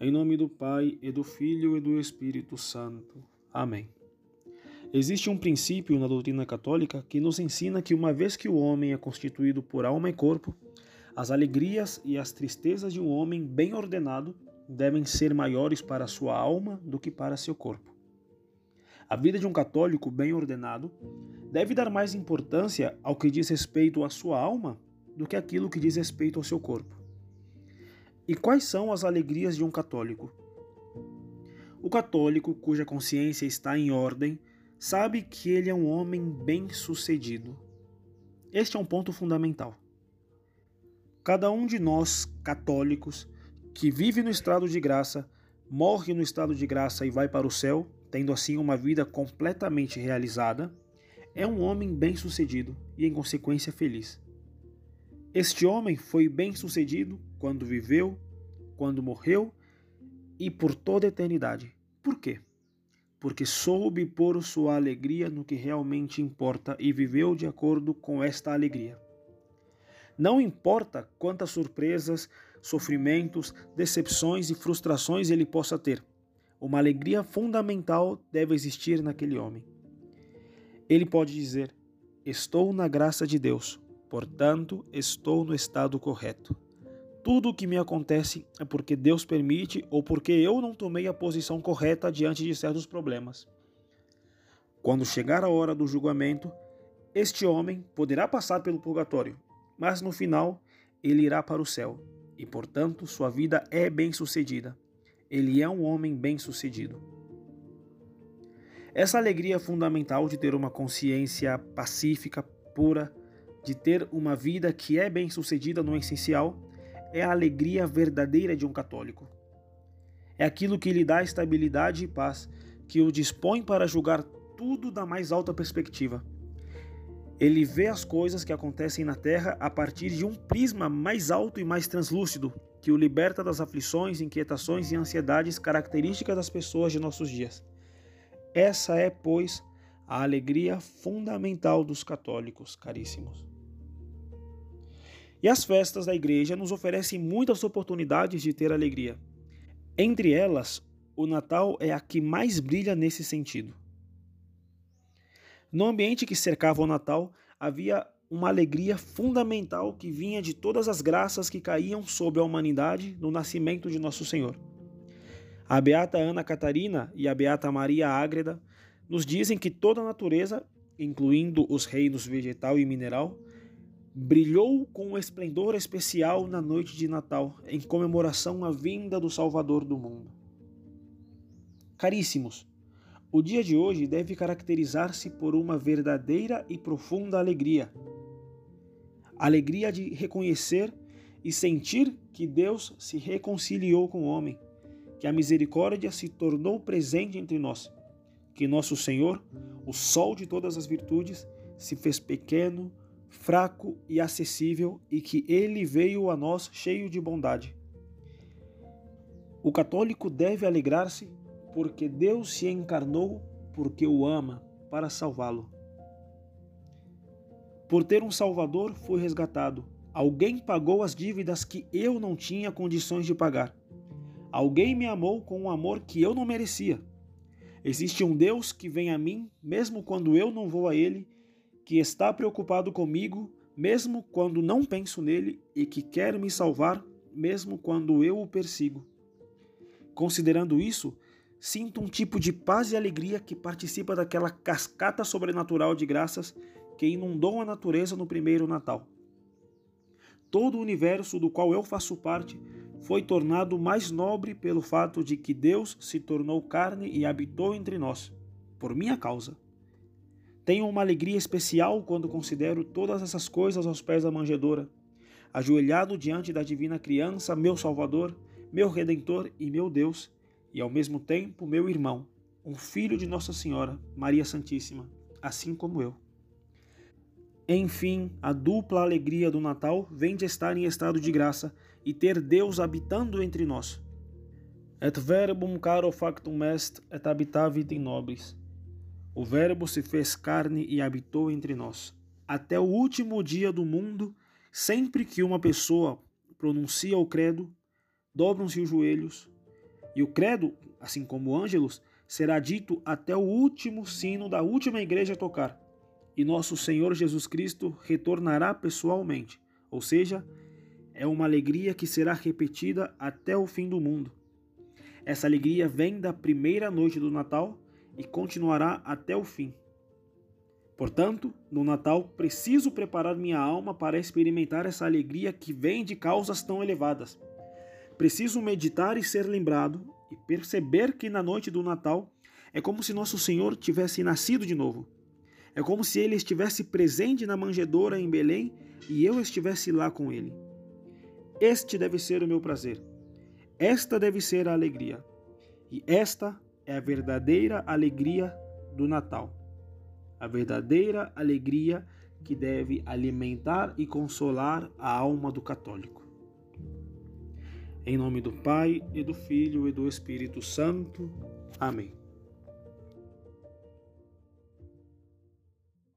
Em nome do Pai, e do Filho e do Espírito Santo. Amém. Existe um princípio na doutrina católica que nos ensina que, uma vez que o homem é constituído por alma e corpo, as alegrias e as tristezas de um homem bem ordenado devem ser maiores para sua alma do que para seu corpo. A vida de um católico bem ordenado deve dar mais importância ao que diz respeito à sua alma do que aquilo que diz respeito ao seu corpo. E quais são as alegrias de um católico? O católico, cuja consciência está em ordem, sabe que ele é um homem bem-sucedido. Este é um ponto fundamental. Cada um de nós, católicos, que vive no estado de graça, morre no estado de graça e vai para o céu, tendo assim uma vida completamente realizada, é um homem bem-sucedido e, em consequência, feliz. Este homem foi bem-sucedido quando viveu, quando morreu e por toda a eternidade. Por quê? Porque soube pôr sua alegria no que realmente importa e viveu de acordo com esta alegria. Não importa quantas surpresas, sofrimentos, decepções e frustrações ele possa ter, uma alegria fundamental deve existir naquele homem. Ele pode dizer: Estou na graça de Deus, portanto, estou no estado correto. Tudo o que me acontece é porque Deus permite ou porque eu não tomei a posição correta diante de certos problemas. Quando chegar a hora do julgamento, este homem poderá passar pelo purgatório, mas no final ele irá para o céu, e portanto sua vida é bem-sucedida ele é um homem bem-sucedido. Essa alegria é fundamental de ter uma consciência pacífica, pura, de ter uma vida que é bem-sucedida no essencial, é a alegria verdadeira de um católico. É aquilo que lhe dá estabilidade e paz, que o dispõe para julgar tudo da mais alta perspectiva. Ele vê as coisas que acontecem na terra a partir de um prisma mais alto e mais translúcido, que o liberta das aflições, inquietações e ansiedades características das pessoas de nossos dias. Essa é, pois, a alegria fundamental dos católicos, caríssimos. E as festas da igreja nos oferecem muitas oportunidades de ter alegria. Entre elas, o Natal é a que mais brilha nesse sentido. No ambiente que cercava o Natal, havia uma alegria fundamental que vinha de todas as graças que caíam sobre a humanidade no nascimento de Nosso Senhor. A beata Ana Catarina e a beata Maria Ágreda nos dizem que toda a natureza, incluindo os reinos vegetal e mineral, brilhou com um esplendor especial na noite de Natal, em comemoração à vinda do Salvador do mundo. Caríssimos, o dia de hoje deve caracterizar-se por uma verdadeira e profunda alegria, alegria de reconhecer e sentir que Deus se reconciliou com o homem, que a misericórdia se tornou presente entre nós, que nosso Senhor, o sol de todas as virtudes, se fez pequeno, fraco e acessível e que ele veio a nós cheio de bondade. O católico deve alegrar-se porque Deus se encarnou porque o ama para salvá-lo. Por ter um Salvador, fui resgatado. Alguém pagou as dívidas que eu não tinha condições de pagar. Alguém me amou com um amor que eu não merecia. Existe um Deus que vem a mim, mesmo quando eu não vou a Ele, que está preocupado comigo, mesmo quando não penso nele, e que quer me salvar, mesmo quando eu o persigo. Considerando isso, sinto um tipo de paz e alegria que participa daquela cascata sobrenatural de graças que inundou a natureza no primeiro Natal. Todo o universo do qual eu faço parte foi tornado mais nobre pelo fato de que Deus se tornou carne e habitou entre nós, por minha causa. Tenho uma alegria especial quando considero todas essas coisas aos pés da manjedoura, ajoelhado diante da divina criança, meu Salvador, meu Redentor e meu Deus, e ao mesmo tempo meu irmão, um filho de Nossa Senhora, Maria Santíssima, assim como eu. Enfim, a dupla alegria do Natal vem de estar em estado de graça e ter Deus habitando entre nós. Et verbum caro factum est et habitavit in nobis. O Verbo se fez carne e habitou entre nós. Até o último dia do mundo, sempre que uma pessoa pronuncia o credo, dobram-se os joelhos, E o credo, assim como ângelos, será dito até o último sino da última igreja tocar. E nosso Senhor Jesus Cristo retornará pessoalmente, ou seja, é uma alegria que será repetida até o fim do mundo. Essa alegria vem da primeira noite do Natal e continuará até o fim. Portanto, no Natal preciso preparar minha alma para experimentar essa alegria que vem de causas tão elevadas. Preciso meditar e ser lembrado e perceber que na noite do Natal é como se nosso Senhor tivesse nascido de novo. É como se ele estivesse presente na manjedoura em Belém e eu estivesse lá com ele. Este deve ser o meu prazer. Esta deve ser a alegria. E esta é a verdadeira alegria do Natal. A verdadeira alegria que deve alimentar e consolar a alma do católico. Em nome do Pai, e do Filho e do Espírito Santo. Amém.